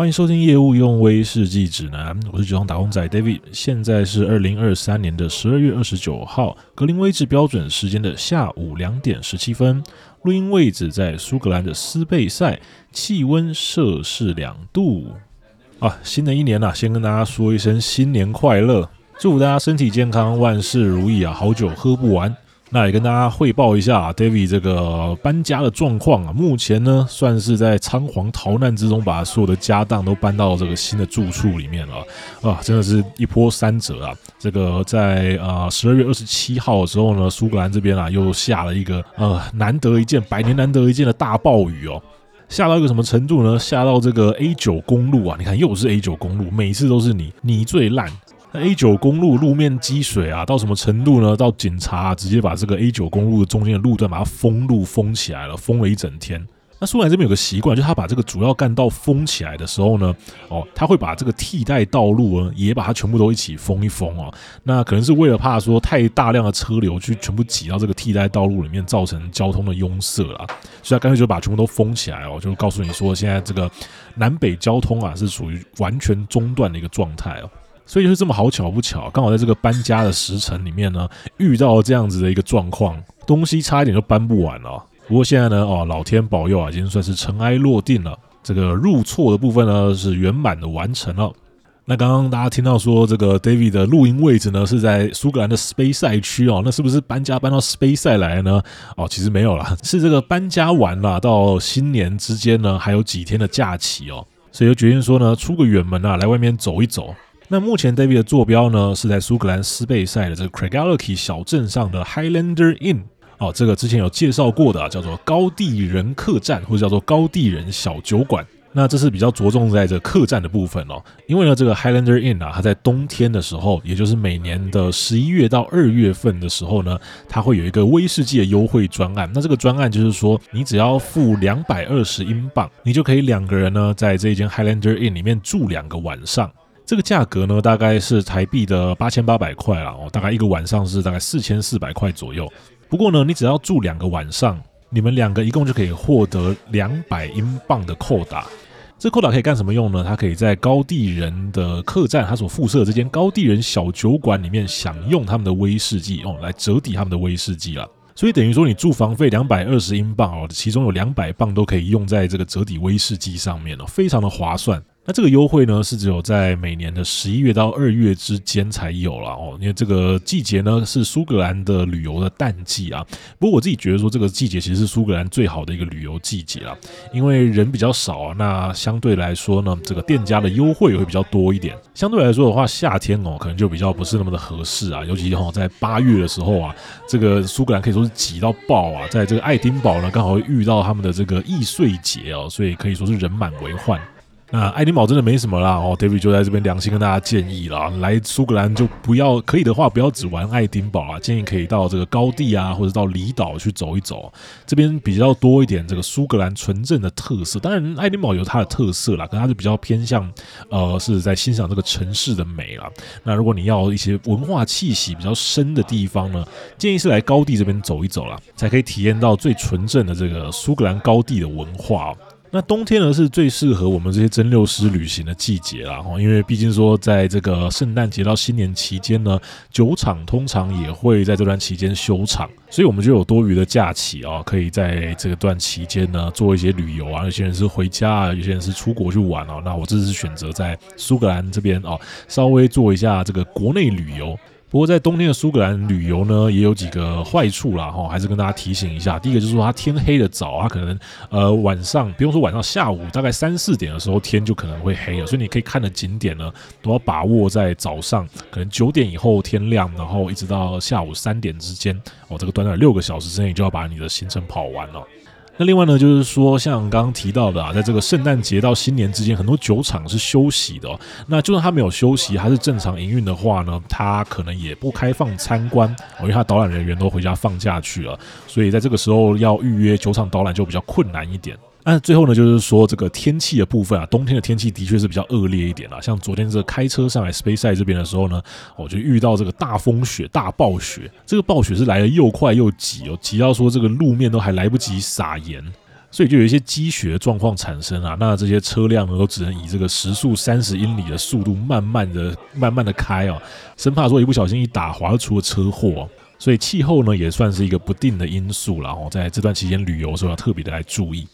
欢迎收听业务用威士忌指南，我是酒厂打工仔 David。现在是二零二三年的十二月二十九号，格林威治标准时间的下午两点十七分。录音位置在苏格兰的斯贝塞，气温摄氏两度。啊，新的一年啊，先跟大家说一声新年快乐，祝福大家身体健康，万事如意啊！好酒喝不完。那也跟大家汇报一下啊，David 这个搬家的状况啊，目前呢算是在仓皇逃难之中，把所有的家当都搬到这个新的住处里面了啊，真的是一波三折啊！这个在呃十二月二十七号的时候呢，苏格兰这边啊又下了一个呃难得一见、百年难得一见的大暴雨哦，下到一个什么程度呢？下到这个 A 九公路啊，你看又是 A 九公路，每次都是你你最烂。那 A 九公路路面积水啊，到什么程度呢？到警察，直接把这个 A 九公路的中间的路段把它封路封起来了，封了一整天。那苏格兰这边有个习惯，就是他把这个主要干道封起来的时候呢，哦，他会把这个替代道路呢，也把它全部都一起封一封哦。那可能是为了怕说太大量的车流去全部挤到这个替代道路里面，造成交通的拥塞啦。所以他干脆就把全部都封起来哦，就告诉你说，现在这个南北交通啊是属于完全中断的一个状态哦。所以就是这么好巧不巧，刚好在这个搬家的时辰里面呢，遇到这样子的一个状况，东西差一点就搬不完了。不过现在呢，哦，老天保佑啊，已经算是尘埃落定了。这个入错的部分呢，是圆满的完成了。那刚刚大家听到说，这个 David 的录音位置呢是在苏格兰的 Space 赛区哦，那是不是搬家搬到 Space 赛来呢？哦，其实没有啦，是这个搬家完了到新年之间呢，还有几天的假期哦，所以就决定说呢，出个远门啊，来外面走一走。那目前 David 的坐标呢，是在苏格兰斯贝塞的这个 Craigellachie 小镇上的 Highlander Inn 哦，这个之前有介绍过的，啊，叫做高地人客栈或者叫做高地人小酒馆。那这是比较着重在这客栈的部分哦，因为呢，这个 Highlander Inn 啊，它在冬天的时候，也就是每年的十一月到二月份的时候呢，它会有一个威士忌的优惠专案。那这个专案就是说，你只要付两百二十英镑，你就可以两个人呢，在这一间 Highlander Inn 里面住两个晚上。这个价格呢，大概是台币的八千八百块啦，哦，大概一个晚上是大概四千四百块左右。不过呢，你只要住两个晚上，你们两个一共就可以获得两百英镑的扣打。这扣打可以干什么用呢？它可以在高地人的客栈，他所附设的这间高地人小酒馆里面享用他们的威士忌哦，来折抵他们的威士忌了。所以等于说，你住房费两百二十英镑哦，其中有两百镑都可以用在这个折抵威士忌上面哦，非常的划算。那这个优惠呢，是只有在每年的十一月到二月之间才有了哦，因为这个季节呢是苏格兰的旅游的淡季啊。不过我自己觉得说，这个季节其实是苏格兰最好的一个旅游季节啊，因为人比较少啊，那相对来说呢，这个店家的优惠也会比较多一点。相对来说的话，夏天哦，可能就比较不是那么的合适啊，尤其哈在八月的时候啊，这个苏格兰可以说是挤到爆啊，在这个爱丁堡呢，刚好会遇到他们的这个易碎节哦，所以可以说是人满为患。那爱丁堡真的没什么啦哦，David 就在这边良心跟大家建议啦，来苏格兰就不要可以的话，不要只玩爱丁堡啊，建议可以到这个高地啊，或者到离岛去走一走，这边比较多一点这个苏格兰纯正的特色。当然，爱丁堡有它的特色啦，可它是比较偏向呃是在欣赏这个城市的美啦。那如果你要一些文化气息比较深的地方呢，建议是来高地这边走一走啦，才可以体验到最纯正的这个苏格兰高地的文化。那冬天呢，是最适合我们这些蒸馏师旅行的季节啦，因为毕竟说在这个圣诞节到新年期间呢，酒厂通常也会在这段期间休场，所以我们就有多余的假期啊，可以在这段期间呢做一些旅游啊。有些人是回家啊，有些人是出国去玩啊。那我这次选择在苏格兰这边哦，稍微做一下这个国内旅游。不过在冬天的苏格兰旅游呢，也有几个坏处啦，哈，还是跟大家提醒一下。第一个就是说，它天黑的早，它可能呃晚上，不用说晚上，下午大概三四点的时候天就可能会黑了，所以你可以看的景点呢，都要把握在早上，可能九点以后天亮，然后一直到下午三点之间，哦，这个短短六个小时之内，你就要把你的行程跑完了。那另外呢，就是说，像刚刚提到的啊，在这个圣诞节到新年之间，很多酒厂是休息的。那就算他没有休息，还是正常营运的话呢，他可能也不开放参观，因为他导览人员都回家放假去了，所以在这个时候要预约酒厂导览就比较困难一点。那最后呢，就是说这个天气的部分啊，冬天的天气的确是比较恶劣一点啦。像昨天这个开车上来 Speyside 这边的时候呢，我就遇到这个大风雪、大暴雪。这个暴雪是来的又快又急哦，急到说这个路面都还来不及撒盐。所以就有一些积雪状况产生啊。那这些车辆呢，都只能以这个时速三十英里的速度慢慢的、慢慢的开哦，生怕说一不小心一打滑出了车祸。所以气候呢，也算是一个不定的因素了哦。在这段期间旅游的时候，要特别的来注意。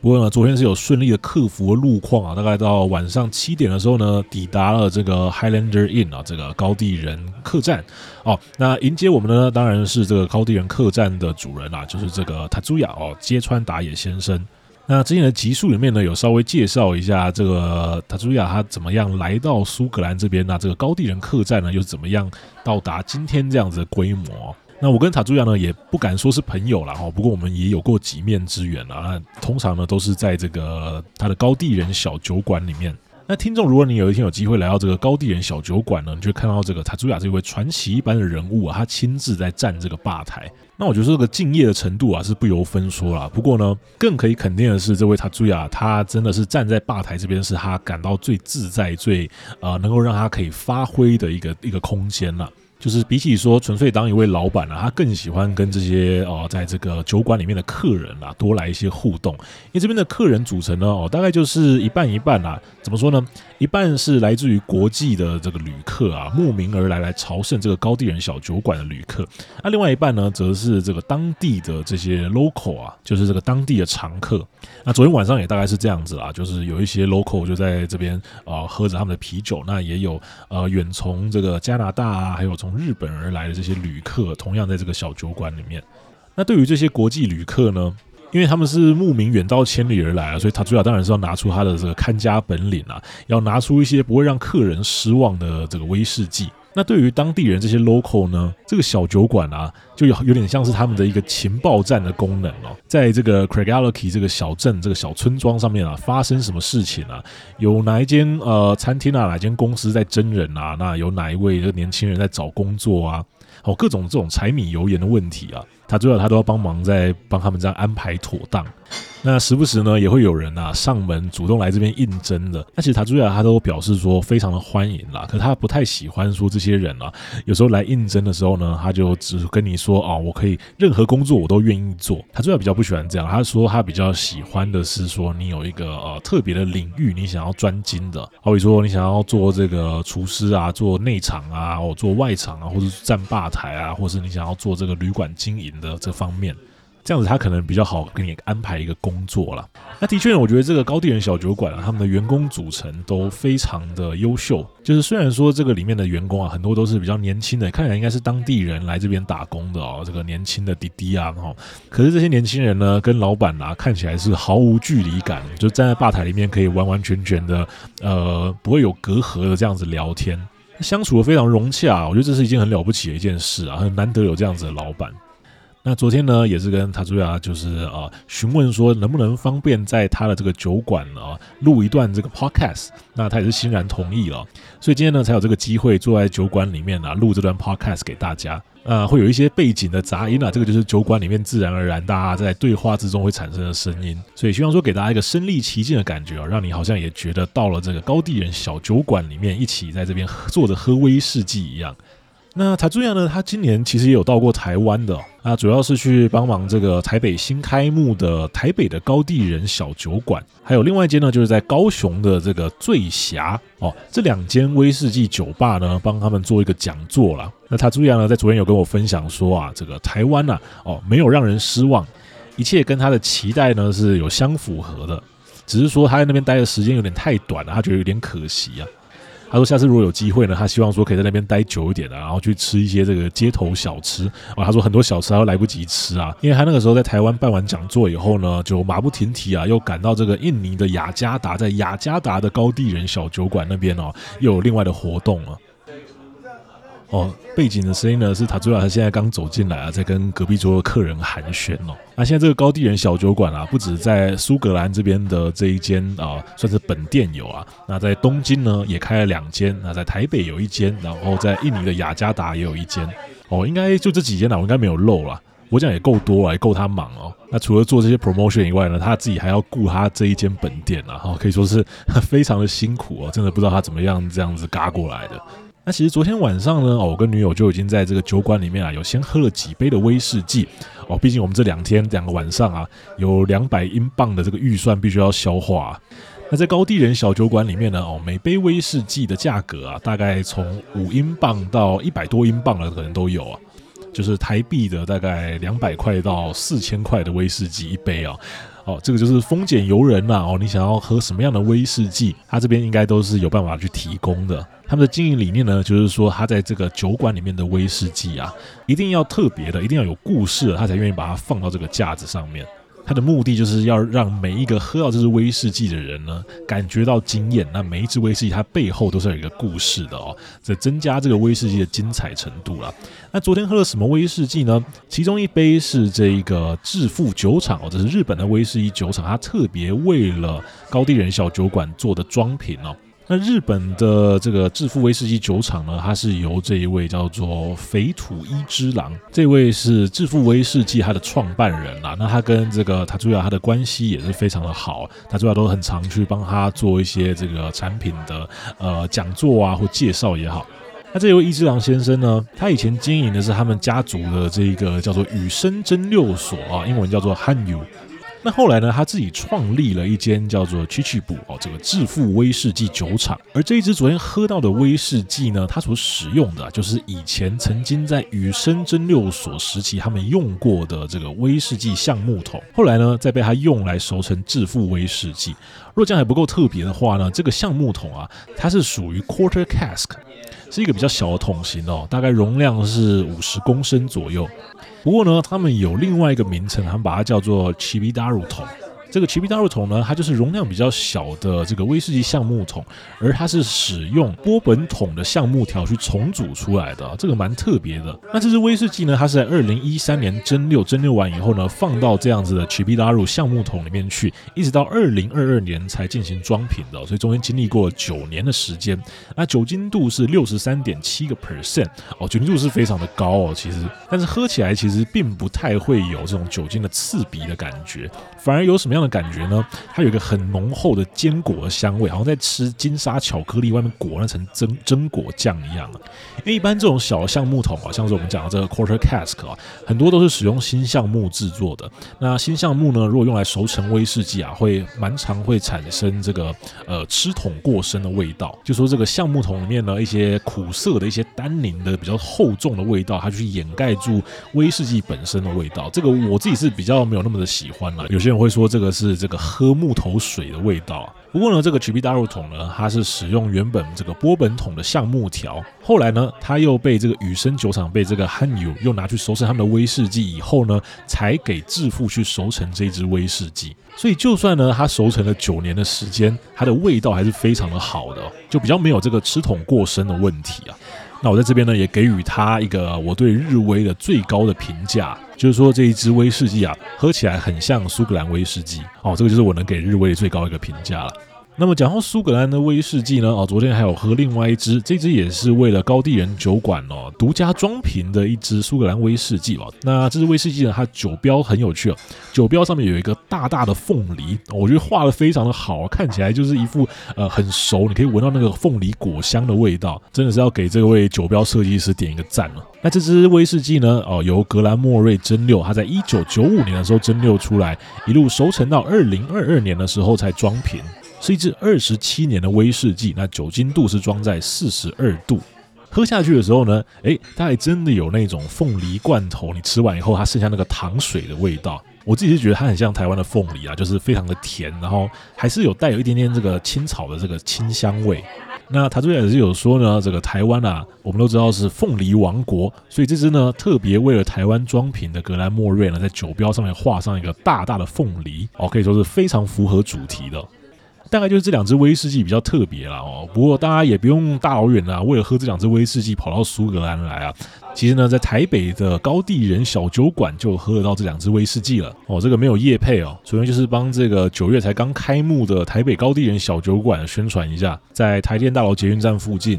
不过呢，昨天是有顺利的克服路况啊，大概到晚上七点的时候呢，抵达了这个 Highlander Inn 啊，这个高地人客栈哦。那迎接我们的呢，当然是这个高地人客栈的主人啊，就是这个塔朱亚哦，揭穿打野先生。那之前的集数里面呢，有稍微介绍一下这个塔朱亚他怎么样来到苏格兰这边，那这个高地人客栈呢，又怎么样到达今天这样子的规模？那我跟塔朱亚呢，也不敢说是朋友了哈，不过我们也有过几面之缘啊。那通常呢，都是在这个他的高地人小酒馆里面。那听众，如果你有一天有机会来到这个高地人小酒馆呢，你就看到这个塔朱亚这位传奇一般的人物啊，他亲自在站这个吧台。那我觉得这个敬业的程度啊，是不由分说啦。不过呢，更可以肯定的是，这位塔朱亚他真的是站在吧台这边，是他感到最自在、最啊、能够让他可以发挥的一个一个空间了。就是比起说纯粹当一位老板啊，他更喜欢跟这些哦，在这个酒馆里面的客人啊多来一些互动。因为这边的客人组成呢，哦，大概就是一半一半啊。怎么说呢？一半是来自于国际的这个旅客啊，慕名而来来朝圣这个高地人小酒馆的旅客。那另外一半呢，则是这个当地的这些 local 啊，就是这个当地的常客。那昨天晚上也大概是这样子啦，就是有一些 local 就在这边啊喝着他们的啤酒。那也有呃远从这个加拿大啊，还有从日本而来的这些旅客，同样在这个小酒馆里面。那对于这些国际旅客呢，因为他们是慕名远道千里而来啊，所以他主要当然是要拿出他的这个看家本领啊，要拿出一些不会让客人失望的这个威士忌。那对于当地人这些 local 呢，这个小酒馆啊，就有有点像是他们的一个情报站的功能哦。在这个 Craigellachie 这个小镇、这个小村庄上面啊，发生什么事情啊？有哪一间呃餐厅啊，哪间公司在征人啊？那有哪一位年轻人在找工作啊？好，各种这种柴米油盐的问题啊，他最好他都要帮忙在帮他们这样安排妥当。那时不时呢，也会有人啊上门主动来这边应征的。那其实塔祖亚他都表示说非常的欢迎啦，可他不太喜欢说这些人啊，有时候来应征的时候呢，他就只跟你说啊，我可以任何工作我都愿意做。塔祖亚比较不喜欢这样，他说他比较喜欢的是说你有一个呃特别的领域，你想要专精的，好比说你想要做这个厨师啊，做内场啊，或做外场啊，或者是站吧台啊，或是你想要做这个旅馆经营的这方面。这样子他可能比较好给你安排一个工作啦。那的确，我觉得这个高地人小酒馆啊，他们的员工组成都非常的优秀。就是虽然说这个里面的员工啊，很多都是比较年轻的，看起来应该是当地人来这边打工的哦。这个年轻的弟弟啊，哈，可是这些年轻人呢，跟老板啊看起来是毫无距离感，就站在吧台里面可以完完全全的，呃，不会有隔阂的这样子聊天，相处的非常融洽。我觉得这是一件很了不起的一件事啊，很难得有这样子的老板。那昨天呢，也是跟塔朱亚就是啊询问说，能不能方便在他的这个酒馆啊录一段这个 podcast，那他也是欣然同意了，所以今天呢才有这个机会坐在酒馆里面啊录这段 podcast 给大家。啊，会有一些背景的杂音啊，这个就是酒馆里面自然而然大家在对话之中会产生的声音，所以希望说给大家一个身临其境的感觉啊，让你好像也觉得到了这个高地人小酒馆里面，一起在这边坐着喝威士忌一样。那塔朱亚呢？他今年其实也有到过台湾的，啊，主要是去帮忙这个台北新开幕的台北的高地人小酒馆，还有另外一间呢，就是在高雄的这个醉侠哦，这两间威士忌酒吧呢，帮他们做一个讲座啦。那塔朱亚呢，在昨天有跟我分享说啊，这个台湾呐，哦，没有让人失望，一切跟他的期待呢是有相符合的，只是说他在那边待的时间有点太短了，他觉得有点可惜啊。他说：“下次如果有机会呢，他希望说可以在那边待久一点的，然后去吃一些这个街头小吃。啊，他说很多小吃他都来不及吃啊，因为他那个时候在台湾办完讲座以后呢，就马不停蹄啊，又赶到这个印尼的雅加达，在雅加达的高地人小酒馆那边哦，又有另外的活动了。”哦，背景的声音呢是塔祖亚，他现在刚走进来啊，在跟隔壁桌的客人寒暄哦。那现在这个高地人小酒馆啊，不止在苏格兰这边的这一间啊，算是本店有啊。那在东京呢也开了两间，那在台北有一间，然后在印尼的雅加达也有一间。哦，应该就这几间了，我应该没有漏了。我讲也够多啊，也够他忙哦。那除了做这些 promotion 以外呢，他自己还要顾他这一间本店啊，哈，可以说是 非常的辛苦哦。真的不知道他怎么样这样子嘎过来的。那其实昨天晚上呢，我跟女友就已经在这个酒馆里面啊，有先喝了几杯的威士忌哦。毕竟我们这两天两个晚上啊，有两百英镑的这个预算必须要消化。那在高地人小酒馆里面呢，哦，每杯威士忌的价格啊，大概从五英镑到一百多英镑的可能都有啊，就是台币的大概两百块到四千块的威士忌一杯哦。哦，这个就是丰俭由人呐！哦，你想要喝什么样的威士忌，他这边应该都是有办法去提供的。他们的经营理念呢，就是说他在这个酒馆里面的威士忌啊，一定要特别的，一定要有故事，他才愿意把它放到这个架子上面。它的目的就是要让每一个喝到这支威士忌的人呢，感觉到惊艳。那每一支威士忌它背后都是有一个故事的哦，在增加这个威士忌的精彩程度了。那昨天喝了什么威士忌呢？其中一杯是这一个致富酒厂哦，这是日本的威士忌酒厂，它特别为了高地人小酒馆做的装瓶哦。那日本的这个致富威士忌酒厂呢，它是由这一位叫做肥土一之郎，这位是致富威士忌它的创办人啦。那他跟这个塔珠亚他的关系也是非常的好，他主要都很常去帮他做一些这个产品的呃讲座啊或介绍也好。那这位一之郎先生呢，他以前经营的是他们家族的这一个叫做羽生蒸馏所啊，英文叫做 Hanyu。那后来呢，他自己创立了一间叫做趣趣补哦，这个致富威士忌酒厂。而这一支昨天喝到的威士忌呢，它所使用的就是以前曾经在羽生蒸馏所时期他们用过的这个威士忌橡木桶。后来呢，再被他用来熟成致富威士忌。若这样还不够特别的话呢，这个橡木桶啊，它是属于 Quarter Cask，是一个比较小的桶型哦，大概容量是五十公升左右。不过呢，他们有另外一个名称，他们把它叫做 Chibidaru 桶。这个 Chibidaru 桶呢，它就是容量比较小的这个威士忌橡木桶，而它是使用波本桶的橡木条去重组出来的，这个蛮特别的。那这支威士忌呢，它是在二零一三年蒸馏，蒸馏完以后呢，放到这样子的 Chibidaru 橡木桶里面去，一直到二零二二年才进行装瓶的，所以中间经历过九年的时间。那酒精度是六十三点七个 percent 哦，酒精度是非常的高哦，其实，但是喝起来其实并不太会有这种酒精的刺鼻的感觉，反而有什么样的感觉呢？它有一个很浓厚的坚果的香味，好像在吃金沙巧克力外面裹那层榛榛果酱一样。因为一般这种小橡木桶啊，像是我们讲的这个 quarter cask 啊，很多都是使用新橡木制作的。那新橡木呢，如果用来熟成威士忌啊，会蛮常会产生这个呃吃桶过深的味道。就说这个橡木桶里面呢，一些苦涩的一些单宁的比较厚重的味道，它去掩盖住威士忌本身的味道。这个我自己是比较没有那么的喜欢了。有些人会说这个是这个喝木头水的味道啊。不过呢，这个 Chibidaru 桶呢，它是使用原本这个波本桶的橡木条，后来呢，它又被这个雨生酒厂被这个 Hanyu 又拿去熟成他们的威士忌以后呢，才给致富去熟成这支威士忌。所以就算呢，它熟成了九年的时间，它的味道还是非常的好的，就比较没有这个吃桶过深的问题啊。那我在这边呢，也给予它一个我对日威的最高的评价。就是说这一支威士忌啊，喝起来很像苏格兰威士忌哦，这个就是我能给日威最高一个评价了。那么讲到苏格兰的威士忌呢，哦，昨天还有喝另外一支，这支也是为了高地人酒馆哦独家装瓶的一支苏格兰威士忌哦。那这支威士忌呢，它酒标很有趣哦，酒标上面有一个大大的凤梨，我觉得画得非常的好，看起来就是一副呃很熟，你可以闻到那个凤梨果香的味道，真的是要给这位酒标设计师点一个赞了。那这支威士忌呢，哦，由格兰莫瑞蒸馏，它在一九九五年的时候蒸馏出来，一路熟成到二零二二年的时候才装瓶。是一支二十七年的威士忌，那酒精度是装在四十二度。喝下去的时候呢，诶，它还真的有那种凤梨罐头，你吃完以后它剩下那个糖水的味道。我自己是觉得它很像台湾的凤梨啊，就是非常的甜，然后还是有带有一点点这个青草的这个清香味。那他这边也是有说呢，这个台湾啊，我们都知道是凤梨王国，所以这支呢特别为了台湾装瓶的格兰莫瑞呢，在酒标上面画上一个大大的凤梨，哦，可以说是非常符合主题的。大概就是这两支威士忌比较特别啦哦，不过大家也不用大老远啊，为了喝这两支威士忌跑到苏格兰来啊。其实呢，在台北的高地人小酒馆就喝得到这两支威士忌了哦。这个没有夜配哦，主要就是帮这个九月才刚开幕的台北高地人小酒馆宣传一下，在台电大楼捷运站附近。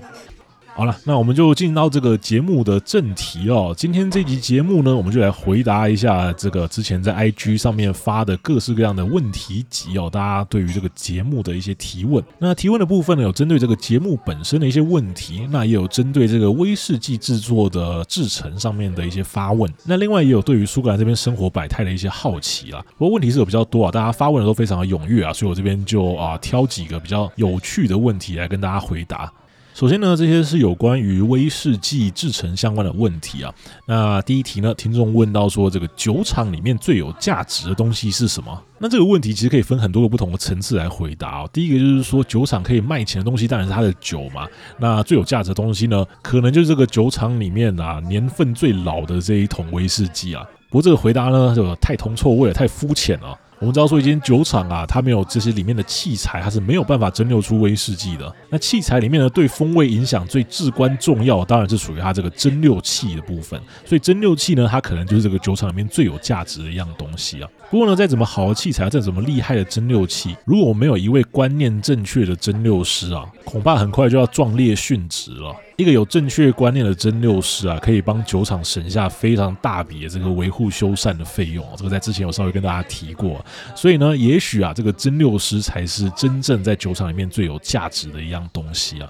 好了，那我们就进到这个节目的正题哦。今天这集节目呢，我们就来回答一下这个之前在 IG 上面发的各式各样的问题集哦。大家对于这个节目的一些提问，那提问的部分呢，有针对这个节目本身的一些问题，那也有针对这个威士忌制作的制成上面的一些发问。那另外也有对于苏格兰这边生活百态的一些好奇啦。不过问题是有比较多啊，大家发问的都非常的踊跃啊，所以我这边就啊挑几个比较有趣的问题来跟大家回答。首先呢，这些是有关于威士忌制成相关的问题啊。那第一题呢，听众问到说，这个酒厂里面最有价值的东西是什么？那这个问题其实可以分很多个不同的层次来回答哦。第一个就是说，酒厂可以卖钱的东西当然是它的酒嘛。那最有价值的东西呢，可能就是这个酒厂里面啊年份最老的这一桶威士忌啊。不过这个回答呢，就太铜臭味了，太肤浅了。我们知道说，一间酒厂啊，它没有这些里面的器材，它是没有办法蒸馏出威士忌的。那器材里面呢，对风味影响最至关重要，当然是属于它这个蒸馏器的部分。所以蒸馏器呢，它可能就是这个酒厂里面最有价值的一样东西啊。不过呢，再怎么好的器材，再怎么厉害的蒸馏器，如果我没有一位观念正确的蒸馏师啊，恐怕很快就要壮烈殉职了。一个有正确观念的蒸馏师啊，可以帮酒厂省下非常大笔的这个维护修缮的费用。这个在之前有稍微跟大家提过。所以呢，也许啊，这个蒸馏师才是真正在酒厂里面最有价值的一样东西啊。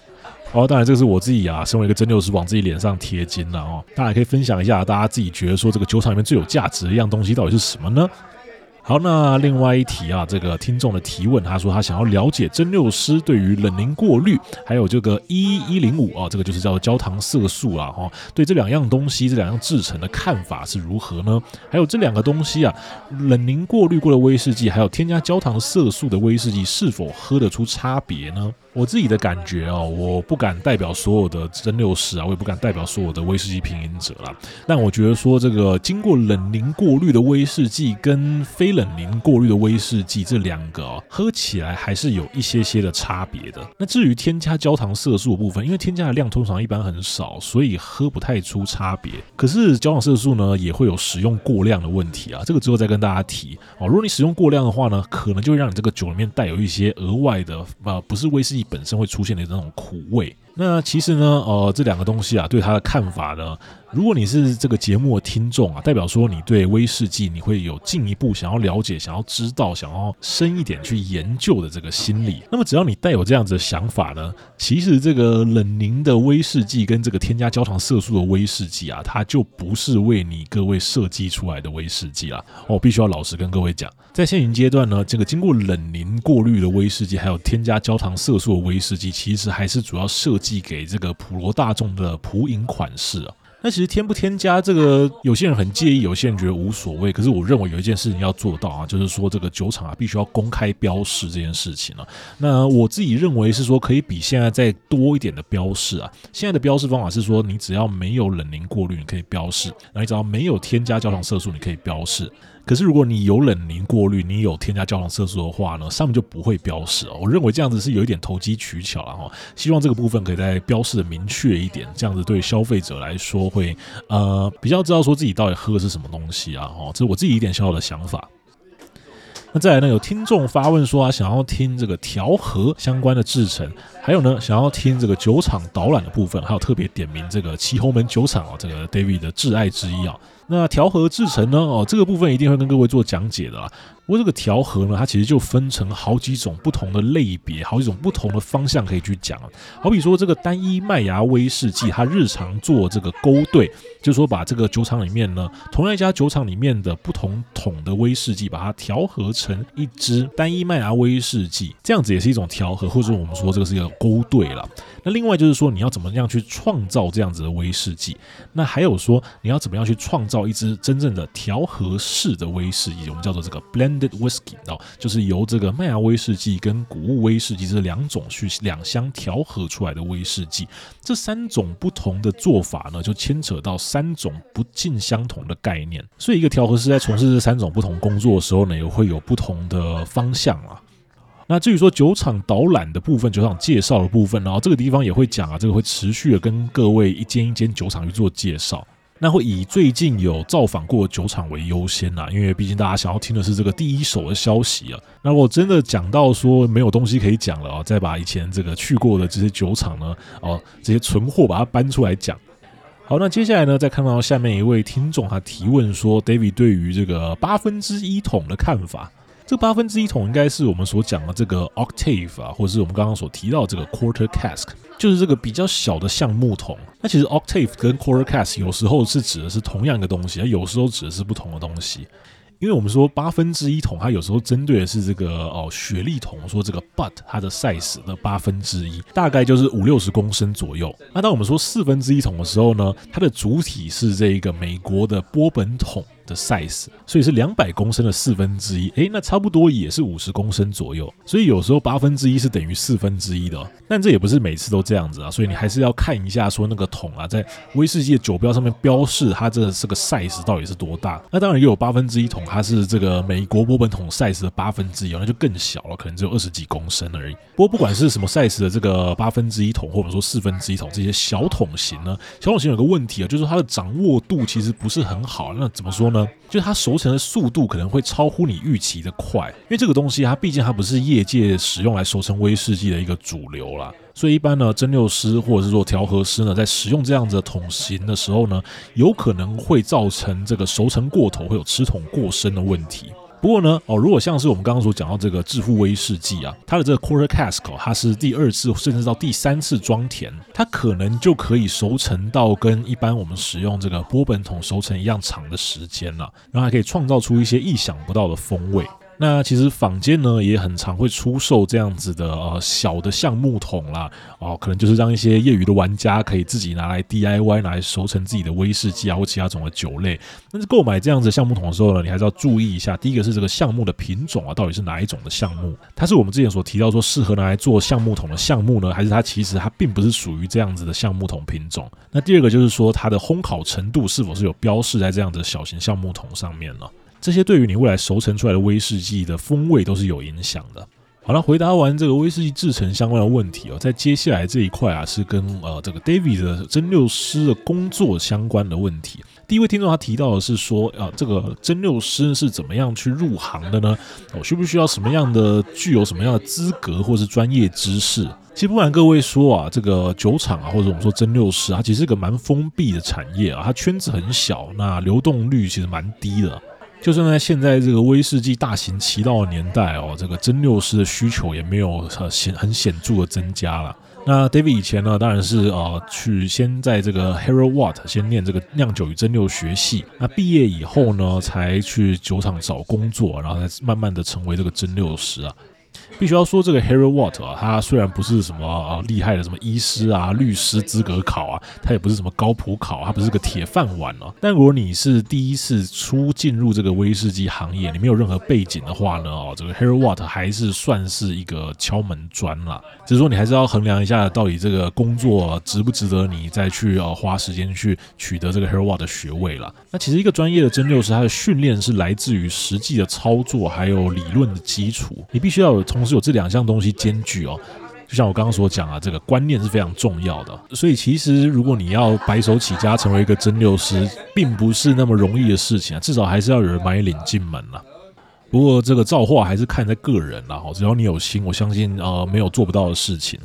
哦，当然这个是我自己啊，身为一个蒸馏师，往自己脸上贴金了哦。大家也可以分享一下，大家自己觉得说这个酒厂里面最有价值的一样东西到底是什么呢？好，那另外一题啊，这个听众的提问，他说他想要了解蒸馏师对于冷凝过滤，还有这个一一零五啊，这个就是叫做焦糖色素啊，哈，对这两样东西，这两样制成的看法是如何呢？还有这两个东西啊，冷凝过滤过的威士忌，还有添加焦糖色素的威士忌，是否喝得出差别呢？我自己的感觉哦，我不敢代表所有的蒸馏师啊，我也不敢代表所有的威士忌品饮者啦。但我觉得说，这个经过冷凝过滤的威士忌跟非冷凝过滤的威士忌这两个哦，喝起来还是有一些些的差别的。那至于添加焦糖色素的部分，因为添加的量通常一般很少，所以喝不太出差别。可是焦糖色素呢，也会有使用过量的问题啊，这个之后再跟大家提哦。如果你使用过量的话呢，可能就会让你这个酒里面带有一些额外的呃，不是威士忌。本身会出现的那种苦味。那其实呢，呃，这两个东西啊，对他的看法呢，如果你是这个节目的听众啊，代表说你对威士忌你会有进一步想要了解、想要知道、想要深一点去研究的这个心理。那么只要你带有这样子的想法呢，其实这个冷凝的威士忌跟这个添加焦糖色素的威士忌啊，它就不是为你各位设计出来的威士忌啦。我必须要老实跟各位讲，在现行阶段呢，这个经过冷凝过滤的威士忌，还有添加焦糖色素的威士忌，其实还是主要设。寄给这个普罗大众的普饮款式啊，那其实添不添加这个，有些人很介意，有些人觉得无所谓。可是我认为有一件事情要做到啊，就是说这个酒厂啊，必须要公开标示这件事情啊。那我自己认为是说，可以比现在再多一点的标示啊。现在的标示方法是说，你只要没有冷凝过滤，你可以标示；那你只要没有添加焦糖色素，你可以标示。可是，如果你有冷凝过滤，你有添加焦糖色素的话呢，上面就不会标示哦。我认为这样子是有一点投机取巧了哈。希望这个部分可以再标示的明确一点，这样子对消费者来说会呃比较知道说自己到底喝的是什么东西啊。哈，这是我自己一点小小的想法。那再来呢，有听众发问说啊，想要听这个调和相关的制程，还有呢，想要听这个酒厂导览的部分，还有特别点名这个旗红门酒厂啊，这个 David 的挚爱之一啊。那调和制成呢？哦，这个部分一定会跟各位做讲解的啦。不过这个调和呢，它其实就分成好几种不同的类别，好几种不同的方向可以去讲。好比说这个单一麦芽威士忌，它日常做这个勾兑，就是说把这个酒厂里面呢，同样一家酒厂里面的不同桶的威士忌，把它调和成一支单一麦芽威士忌，这样子也是一种调和，或者我们说这个是一个勾兑了。那另外就是说，你要怎么样去创造这样子的威士忌？那还有说，你要怎么样去创造一支真正的调和式的威士忌？我们叫做这个 blended whisky 哦，就是由这个麦芽威士忌跟谷物威士忌这两种去两相调和出来的威士忌。这三种不同的做法呢，就牵扯到三种不尽相同的概念。所以，一个调和师在从事这三种不同工作的时候呢，也会有不同的方向啊。那至于说酒厂导览的部分，酒厂介绍的部分，然后这个地方也会讲啊，这个会持续的跟各位一间一间酒厂去做介绍。那会以最近有造访过酒厂为优先呐，因为毕竟大家想要听的是这个第一手的消息啊。那我真的讲到说没有东西可以讲了啊，再把以前这个去过的这些酒厂呢，哦，这些存货把它搬出来讲。好，那接下来呢，再看到下面一位听众他提问说，David 对于这个八分之一桶的看法。这八分之一桶应该是我们所讲的这个 octave 啊，或者是我们刚刚所提到的这个 quarter cask，就是这个比较小的橡木桶。那其实 octave 跟 quarter cask 有时候是指的是同样一个东西，它有时候指的是不同的东西。因为我们说八分之一桶，它有时候针对的是这个哦雪莉桶，说这个 butt 它的 size 的八分之一，大概就是五六十公升左右。那当我们说四分之一桶的时候呢，它的主体是这个美国的波本桶。的 size，所以是两百公升的四分之一，诶，那差不多也是五十公升左右。所以有时候八分之一是等于四分之一的，但这也不是每次都这样子啊。所以你还是要看一下说那个桶啊，在威士忌的酒标上面标示它这这个 size 到底是多大。那当然也有八分之一桶，它是这个美国波本桶 size 的八分之一，那就更小了，可能只有二十几公升而已。不过不管是什么 size 的这个八分之一桶，或者说四分之一桶这些小桶型呢，小桶型有个问题啊，就是它的掌握度其实不是很好。那怎么说呢？就它熟成的速度可能会超乎你预期的快，因为这个东西它毕竟它不是业界使用来熟成威士忌的一个主流啦，所以一般呢，蒸馏师或者是说调和师呢，在使用这样子的桶型的时候呢，有可能会造成这个熟成过头，会有吃桶过深的问题。不过呢，哦，如果像是我们刚刚所讲到这个致富威士忌啊，它的这个 quarter cask，它是第二次甚至到第三次装填，它可能就可以熟成到跟一般我们使用这个波本桶熟成一样长的时间了，然后还可以创造出一些意想不到的风味。那其实坊间呢也很常会出售这样子的呃小的橡木桶啦，哦，可能就是让一些业余的玩家可以自己拿来 DIY，拿来熟成自己的威士忌啊或其他种的酒类。但是购买这样子橡木桶的时候呢，你还是要注意一下，第一个是这个橡木的品种啊，到底是哪一种的橡木？它是我们之前所提到说适合拿来做橡木桶的橡木呢，还是它其实它并不是属于这样子的橡木桶品种？那第二个就是说它的烘烤程度是否是有标示在这样的小型橡木桶上面呢？这些对于你未来熟成出来的威士忌的风味都是有影响的。好了，回答完这个威士忌制程相关的问题哦，在接下来这一块啊，是跟呃这个 David 的蒸馏师的工作相关的问题。第一位听众他提到的是说，啊，这个蒸馏师是怎么样去入行的呢？我需不需要什么样的具有什么样的资格或是专业知识？其实不瞒各位说啊，这个酒厂啊，或者我们说蒸馏师，它其实是个蛮封闭的产业啊，它圈子很小，那流动率其实蛮低的。就算在现在这个威士忌大行其道的年代哦，这个蒸馏师的需求也没有很显很显著的增加了。那 David 以前呢，当然是呃去先在这个 Harold Watt 先念这个酿酒与蒸馏学系，那毕业以后呢，才去酒厂找工作，然后才慢慢的成为这个蒸馏师啊。必须要说，这个 Harold Watt 啊，他虽然不是什么啊厉害的什么医师啊、律师资格考啊，他也不是什么高普考，他不是个铁饭碗哦。但如果你是第一次初进入这个威士忌行业，你没有任何背景的话呢，哦，这个 Harold Watt 还是算是一个敲门砖啦。只是说你还是要衡量一下，到底这个工作值不值得你再去呃花时间去取得这个 Harold Watt 的学位了。那其实一个专业的蒸馏师，他的训练是来自于实际的操作，还有理论的基础，你必须要有同时。有这两项东西兼具哦，就像我刚刚所讲啊，这个观念是非常重要的。所以其实如果你要白手起家成为一个蒸馏师，并不是那么容易的事情啊，至少还是要有人把你领进门了。不过这个造化还是看在个人啦，只要你有心，我相信呃没有做不到的事情。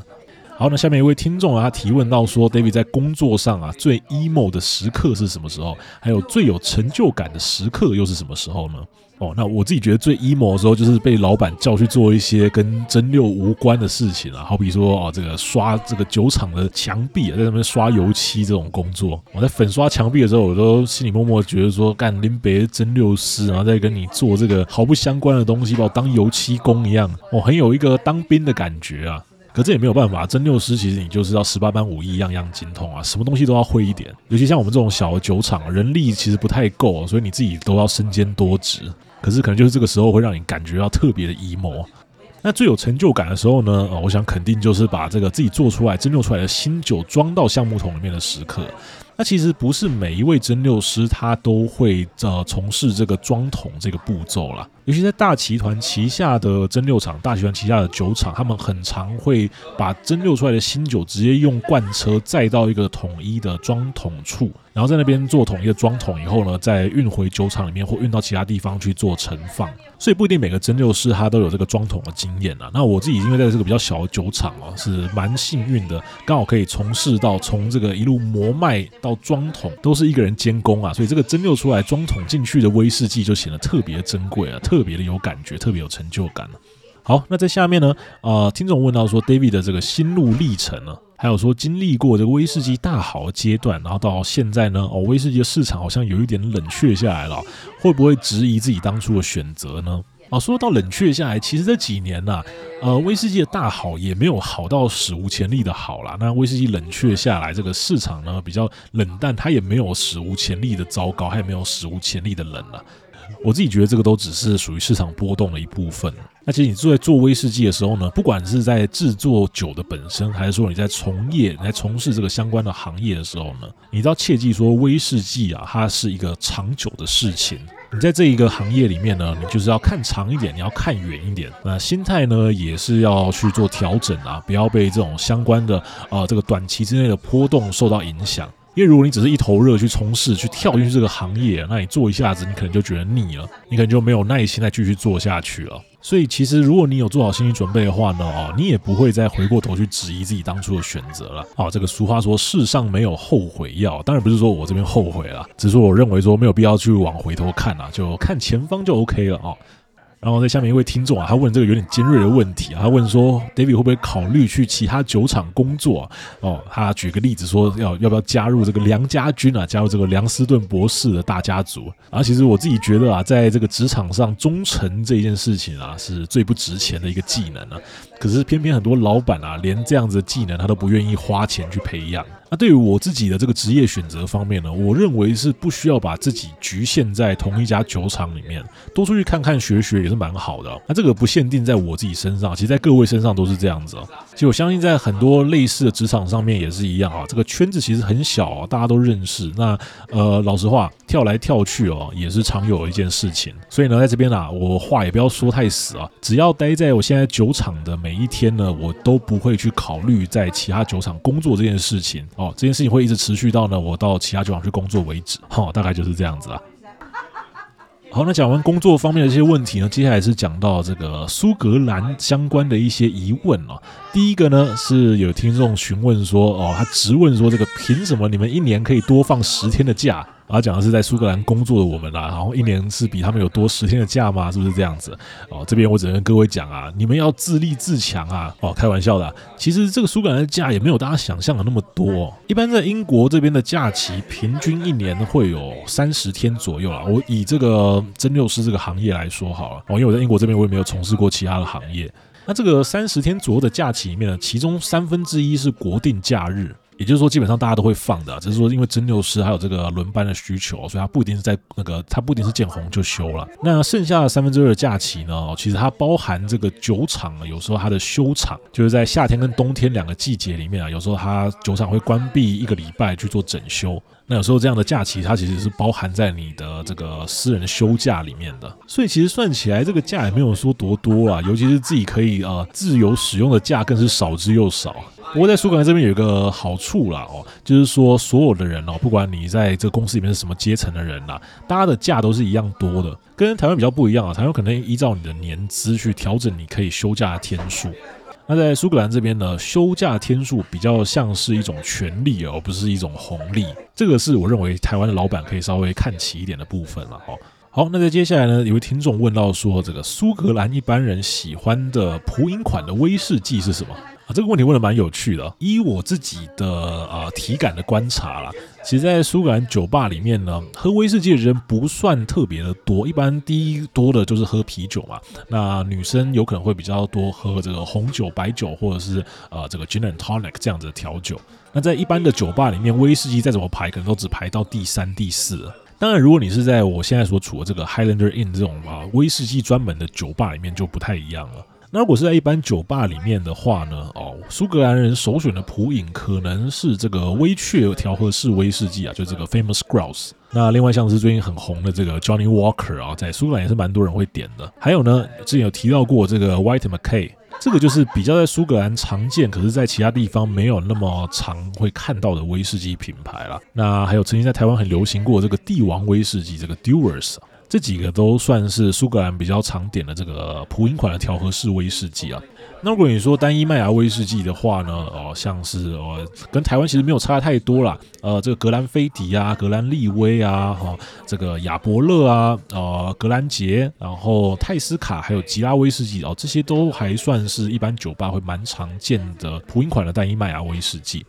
好，那下面一位听众啊，他提问到说，David 在工作上啊最 emo 的时刻是什么时候？还有最有成就感的时刻又是什么时候呢？哦，那我自己觉得最 emo 的时候就是被老板叫去做一些跟蒸馏无关的事情啊，好比说哦，这个刷这个酒厂的墙壁啊，在上面刷油漆这种工作。我在粉刷墙壁的时候，我都心里默默觉得说，干林别蒸馏师，然后再跟你做这个毫不相关的东西，把我当油漆工一样，哦，很有一个当兵的感觉啊。可这也没有办法，蒸馏师其实你就是要十八般武艺，样样精通啊，什么东西都要会一点。尤其像我们这种小的酒厂，人力其实不太够，所以你自己都要身兼多职。可是可能就是这个时候会让你感觉到特别的 emo。那最有成就感的时候呢？呃，我想肯定就是把这个自己做出来、蒸馏出来的新酒装到橡木桶里面的时刻。那其实不是每一位蒸馏师他都会呃从事这个装桶这个步骤啦。尤其在大集团旗下的蒸馏厂、大集团旗下的酒厂，他们很常会把蒸馏出来的新酒直接用罐车载到一个统一的装桶处。然后在那边做统一的装桶以后呢，再运回酒厂里面或运到其他地方去做陈放，所以不一定每个蒸馏师他都有这个装桶的经验啊。那我自己因为在这个比较小的酒厂哦，是蛮幸运的，刚好可以从事到从这个一路磨麦到装桶都是一个人监工啊，所以这个蒸馏出来装桶进去的威士忌就显得特别珍贵啊，特特别的有感觉，特别有成就感。好，那在下面呢，呃，听众问到说，David 的这个心路历程呢，还有说经历过这个威士忌大好的阶段，然后到现在呢，哦，威士忌的市场好像有一点冷却下来了，会不会质疑自己当初的选择呢？啊，说到冷却下来，其实这几年呐，呃，威士忌的大好也没有好到史无前例的好啦。那威士忌冷却下来，这个市场呢比较冷淡，它也没有史无前例的糟糕，它也没有史无前例的冷了。我自己觉得这个都只是属于市场波动的一部分。那其实你在做威士忌的时候呢，不管是在制作酒的本身，还是说你在从业、你在从事这个相关的行业的时候呢，你都要切记说，威士忌啊，它是一个长久的事情。你在这一个行业里面呢，你就是要看长一点，你要看远一点。那心态呢，也是要去做调整啊，不要被这种相关的啊、呃、这个短期之内的波动受到影响。因为如果你只是一头热去从事、去跳进去这个行业，那你做一下子，你可能就觉得腻了，你可能就没有耐心再继续做下去了。所以，其实如果你有做好心理准备的话呢，哦，你也不会再回过头去质疑自己当初的选择了。哦，这个俗话说，世上没有后悔药，当然不是说我这边后悔了，只是我认为说没有必要去往回头看啊，就看前方就 OK 了哦。然后在下面一位听众啊，他问这个有点尖锐的问题啊，他问说，David 会不会考虑去其他酒厂工作？哦，他举个例子说，要要不要加入这个梁家军啊，加入这个梁斯顿博士的大家族？啊，其实我自己觉得啊，在这个职场上忠诚这件事情啊，是最不值钱的一个技能啊。可是偏偏很多老板啊，连这样子的技能他都不愿意花钱去培养。那对于我自己的这个职业选择方面呢，我认为是不需要把自己局限在同一家酒厂里面，多出去看看学学也是蛮好的。那这个不限定在我自己身上，其实在各位身上都是这样子。其实我相信在很多类似的职场上面也是一样啊。这个圈子其实很小，大家都认识。那呃，老实话，跳来跳去哦，也是常有的一件事情。所以呢，在这边啊，我话也不要说太死啊。只要待在我现在酒厂的每一天呢，我都不会去考虑在其他酒厂工作这件事情。哦，这件事情会一直持续到呢，我到其他酒厂去工作为止。哈、哦，大概就是这样子啊。好，那讲完工作方面的一些问题呢，接下来是讲到这个苏格兰相关的一些疑问哦。第一个呢，是有听众询问说，哦，他直问说，这个凭什么你们一年可以多放十天的假？啊讲的是在苏格兰工作的我们啦，然后一年是比他们有多十天的假吗？是不是这样子？哦，这边我只能跟各位讲啊，你们要自立自强啊！哦，开玩笑的，其实这个苏格兰的假也没有大家想象的那么多。一般在英国这边的假期平均一年会有三十天左右啊。我以这个蒸馏师这个行业来说好了，哦，因为我在英国这边我也没有从事过其他的行业。那这个三十天左右的假期里面呢，其中三分之一是国定假日。也就是说，基本上大家都会放的，只是说因为蒸馏师还有这个轮班的需求，所以他不一定是在那个，他不一定是见红就休了。那剩下的三分之二的假期呢，其实它包含这个酒厂啊，有时候它的休场，就是在夏天跟冬天两个季节里面啊，有时候它酒厂会关闭一个礼拜去做整修。那有时候这样的假期，它其实是包含在你的这个私人休假里面的。所以其实算起来，这个假也没有说多多啊，尤其是自己可以呃自由使用的假，更是少之又少。不过在苏格兰这边有一个好处啦，哦，就是说所有的人哦，不管你在这个公司里面是什么阶层的人啦，大家的假都是一样多的，跟台湾比较不一样啊。台湾可能依照你的年资去调整你可以休假天数，那在苏格兰这边呢，休假天数比较像是一种权利，而不是一种红利。这个是我认为台湾的老板可以稍微看齐一点的部分了。哦，好，那在接下来呢，有位听众问到说，这个苏格兰一般人喜欢的普饮款的威士忌是什么？啊，这个问题问的蛮有趣的。依我自己的呃体感的观察啦，其实，在苏格兰酒吧里面呢，喝威士忌的人不算特别的多。一般第一多的就是喝啤酒嘛。那女生有可能会比较多喝这个红酒、白酒，或者是呃这个 Gin and Tonic 这样子的调酒。那在一般的酒吧里面，威士忌再怎么排，可能都只排到第三、第四。当然，如果你是在我现在所处的这个 Highlander Inn 这种啊威士忌专门的酒吧里面，就不太一样了。那如果是在一般酒吧里面的话呢，哦，苏格兰人首选的普饮可能是这个威雀调和式威士忌啊，就这个 Famous Grouse。那另外像是最近很红的这个 Johnny Walker 啊，在苏格兰也是蛮多人会点的。还有呢，之前有提到过这个 White Mackay，这个就是比较在苏格兰常见，可是在其他地方没有那么常会看到的威士忌品牌啦。那还有曾经在台湾很流行过这个帝王威士忌，这个 Dewar's。这几个都算是苏格兰比较常点的这个普饮款的调和式威士忌啊。那如果你说单一麦芽威士忌的话呢，哦，像是哦，跟台湾其实没有差太多啦。呃，这个格兰菲迪啊，格兰利威啊，哈、这个亚伯乐啊，呃，格兰杰，然后泰斯卡，还有吉拉威士忌哦，这些都还算是一般酒吧会蛮常见的普饮款的单一麦芽威士忌。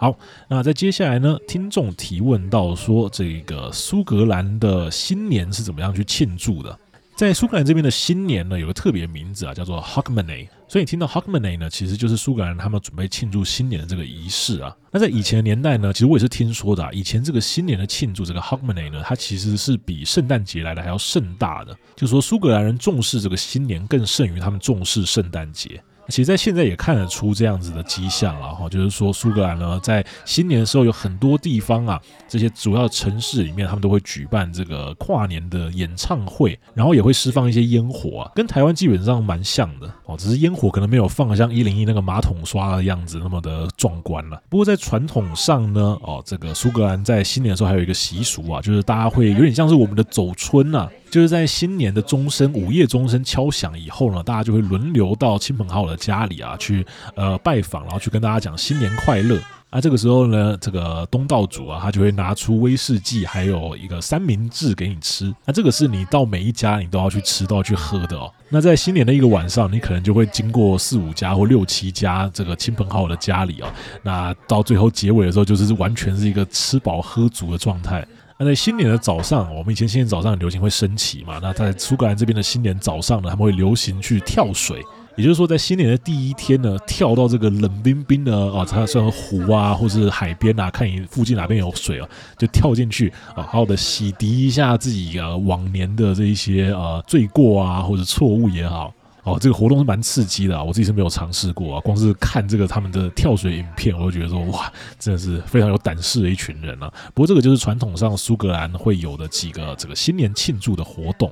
好，那在接下来呢，听众提问到说，这个苏格兰的新年是怎么样去庆祝的？在苏格兰这边的新年呢，有个特别名字啊，叫做 Hogmanay。所以你听到 Hogmanay 呢，其实就是苏格兰他们准备庆祝新年的这个仪式啊。那在以前的年代呢，其实我也是听说的啊，以前这个新年的庆祝，这个 Hogmanay 呢，它其实是比圣诞节来的还要盛大的。就是说苏格兰人重视这个新年，更胜于他们重视圣诞节。其实，在现在也看得出这样子的迹象了哈，就是说苏格兰呢，在新年的时候，有很多地方啊，这些主要城市里面，他们都会举办这个跨年的演唱会，然后也会释放一些烟火啊，跟台湾基本上蛮像的哦，只是烟火可能没有放像一零一那个马桶刷的样子那么的壮观了。不过在传统上呢，哦，这个苏格兰在新年的时候还有一个习俗啊，就是大家会有点像是我们的走春呐。就是在新年的钟声、午夜钟声敲响以后呢，大家就会轮流到亲朋好友的家里啊，去呃拜访，然后去跟大家讲新年快乐。啊，这个时候呢，这个东道主啊，他就会拿出威士忌，还有一个三明治给你吃。那这个是你到每一家你都要去吃、都要去喝的哦。那在新年的一个晚上，你可能就会经过四五家或六七家这个亲朋好友的家里哦。那到最后结尾的时候，就是完全是一个吃饱喝足的状态。那在新年的早上，我们以前新年早上很流行会升旗嘛。那在苏格兰这边的新年早上呢，他们会流行去跳水，也就是说，在新年的第一天呢，跳到这个冷冰冰的啊，它像湖啊，或是海边啊，看你附近哪边有水啊，就跳进去啊，好好的洗涤一下自己啊往年的这一些啊罪过啊，或者错误也好。哦，这个活动是蛮刺激的啊，我自己是没有尝试过啊。光是看这个他们的跳水影片，我就觉得说哇，真的是非常有胆识的一群人啊。不过这个就是传统上苏格兰会有的几个这个新年庆祝的活动。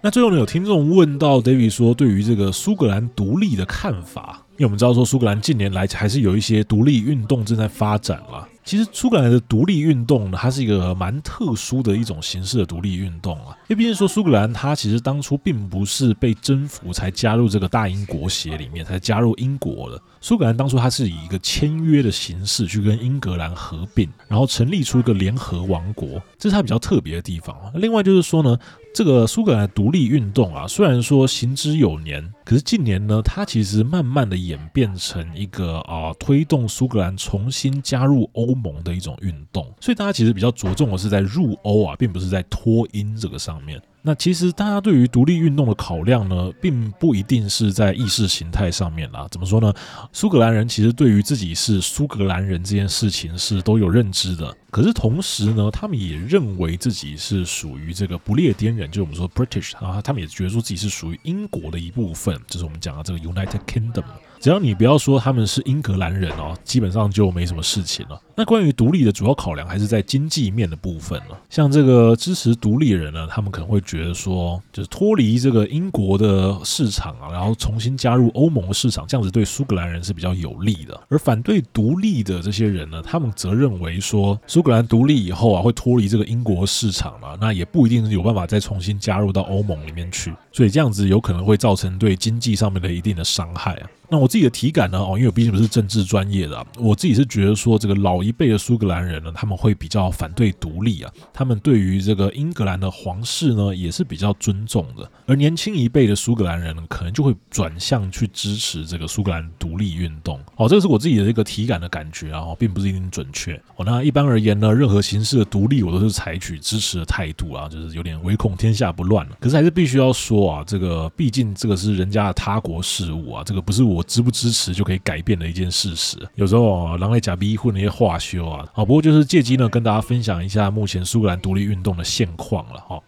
那最后呢，有听众问到 David 说，对于这个苏格兰独立的看法，因为我们知道说苏格兰近年来还是有一些独立运动正在发展了。其实苏格兰的独立运动呢，它是一个蛮特殊的一种形式的独立运动啊。因为毕竟说苏格兰它其实当初并不是被征服才加入这个大英国协里面才加入英国的。苏格兰当初它是以一个签约的形式去跟英格兰合并，然后成立出一个联合王国，这是它比较特别的地方。另外就是说呢，这个苏格兰独立运动啊，虽然说行之有年，可是近年呢，它其实慢慢的演变成一个啊，推动苏格兰重新加入欧盟的一种运动。所以大家其实比较着重的是在入欧啊，并不是在脱英这个上面。那其实大家对于独立运动的考量呢，并不一定是在意识形态上面啦。怎么说呢？苏格兰人其实对于自己是苏格兰人这件事情是都有认知的。可是同时呢，他们也认为自己是属于这个不列颠人，就是我们说 British 啊，他们也觉得说自己是属于英国的一部分，就是我们讲的这个 United Kingdom。只要你不要说他们是英格兰人哦，基本上就没什么事情了。那关于独立的主要考量还是在经济面的部分了。像这个支持独立人呢，他们可能会觉得说，就是脱离这个英国的市场啊，然后重新加入欧盟的市场，这样子对苏格兰人是比较有利的。而反对独立的这些人呢，他们则认为说，苏格兰独立以后啊，会脱离这个英国市场嘛，那也不一定有办法再重新加入到欧盟里面去，所以这样子有可能会造成对经济上面的一定的伤害啊。那我自己的体感呢？哦，因为我毕竟不是政治专业的啊，我自己是觉得说，这个老一辈的苏格兰人呢，他们会比较反对独立啊，他们对于这个英格兰的皇室呢，也是比较尊重的。而年轻一辈的苏格兰人呢，可能就会转向去支持这个苏格兰独立运动。哦，这个是我自己的一个体感的感觉啊，并不是一定准确。哦，那一般而言呢，任何形式的独立，我都是采取支持的态度啊，就是有点唯恐天下不乱了。可是还是必须要说啊，这个毕竟这个是人家的他国事务啊，这个不是我。我支不支持就可以改变的一件事实。有时候啊，人在假逼混那些话修啊，啊，不过就是借机呢，跟大家分享一下目前苏格兰独立运动的现况了哈。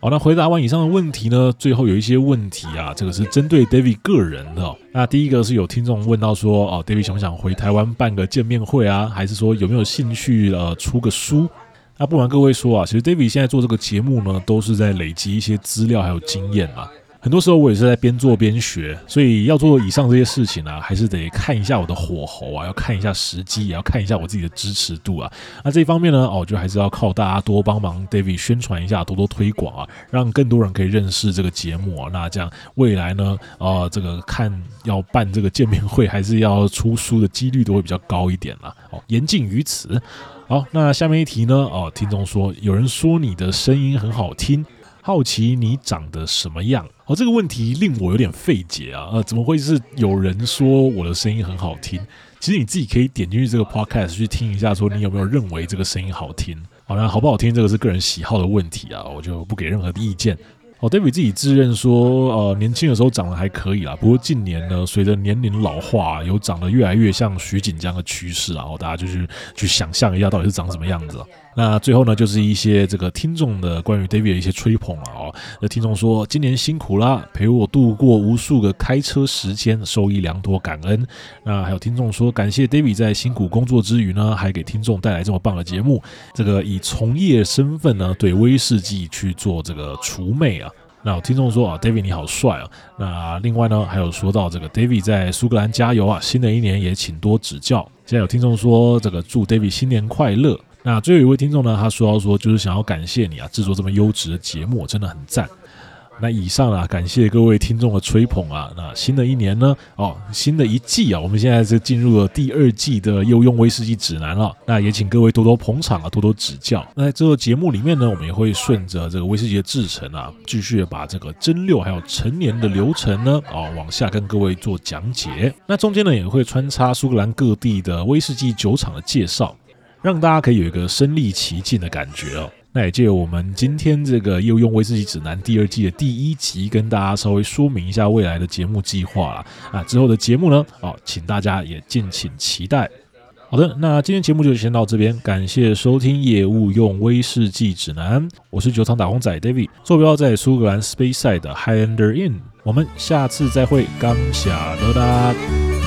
好，那回答完以上的问题呢，最后有一些问题啊，这个是针对 David 个人的。那第一个是有听众问到说，哦，David 想不想回台湾办个见面会啊？还是说有没有兴趣呃出个书？那不瞒各位说啊，其实 David 现在做这个节目呢，都是在累积一些资料还有经验啊。很多时候我也是在边做边学，所以要做以上这些事情呢、还是得看一下我的火候啊，要看一下时机，也要看一下我自己的支持度啊。那这一方面呢，哦，就还是要靠大家多帮忙，David 宣传一下，多多推广啊，让更多人可以认识这个节目啊。那这样未来呢，呃，这个看要办这个见面会，还是要出书的几率都会比较高一点啦。哦，言尽于此。好，那下面一题呢，哦，听众说，有人说你的声音很好听。好奇你长得什么样？哦，这个问题令我有点费解啊！呃，怎么会是有人说我的声音很好听？其实你自己可以点进去这个 podcast 去听一下，说你有没有认为这个声音好听？好，那好不好听，这个是个人喜好的问题啊，我就不给任何的意见。哦，David 自己自认说，呃，年轻的时候长得还可以啦，不过近年呢，随着年龄老化，有长得越来越像徐锦江的趋势啊，然后大家就去去想象一下，到底是长什么样子。那最后呢，就是一些这个听众的关于 David 的一些吹捧了哦。那听众说，今年辛苦啦，陪我度过无数个开车时间，受益良多，感恩。那还有听众说，感谢 David 在辛苦工作之余呢，还给听众带来这么棒的节目。这个以从业身份呢，对威士忌去做这个除魅啊。那有听众说啊，David 你好帅啊。那另外呢，还有说到这个 David 在苏格兰加油啊，新的一年也请多指教。现在有听众说，这个祝 David 新年快乐。那最后一位听众呢，他说要说就是想要感谢你啊，制作这么优质的节目，真的很赞。那以上啊，感谢各位听众的吹捧啊。那新的一年呢，哦，新的一季啊，我们现在是进入了第二季的悠用威士忌指南了。那也请各位多多捧场啊，多多指教。那在这个节目里面呢，我们也会顺着这个威士忌的制程啊，继续把这个蒸馏还有陈年的流程呢，啊，往下跟各位做讲解。那中间呢，也会穿插苏格兰各地的威士忌酒厂的介绍。让大家可以有一个身历其境的感觉哦。那也借我们今天这个悠用威士忌指南第二季的第一集，跟大家稍微说明一下未来的节目计划啦。啊，之后的节目呢，哦，请大家也敬请期待。好的，那今天节目就先到这边，感谢收听业务用威士忌指南，我是酒厂打工仔 David，坐标在苏格兰 Speyside 的 Highlander Inn，我们下次再会，感谢大家。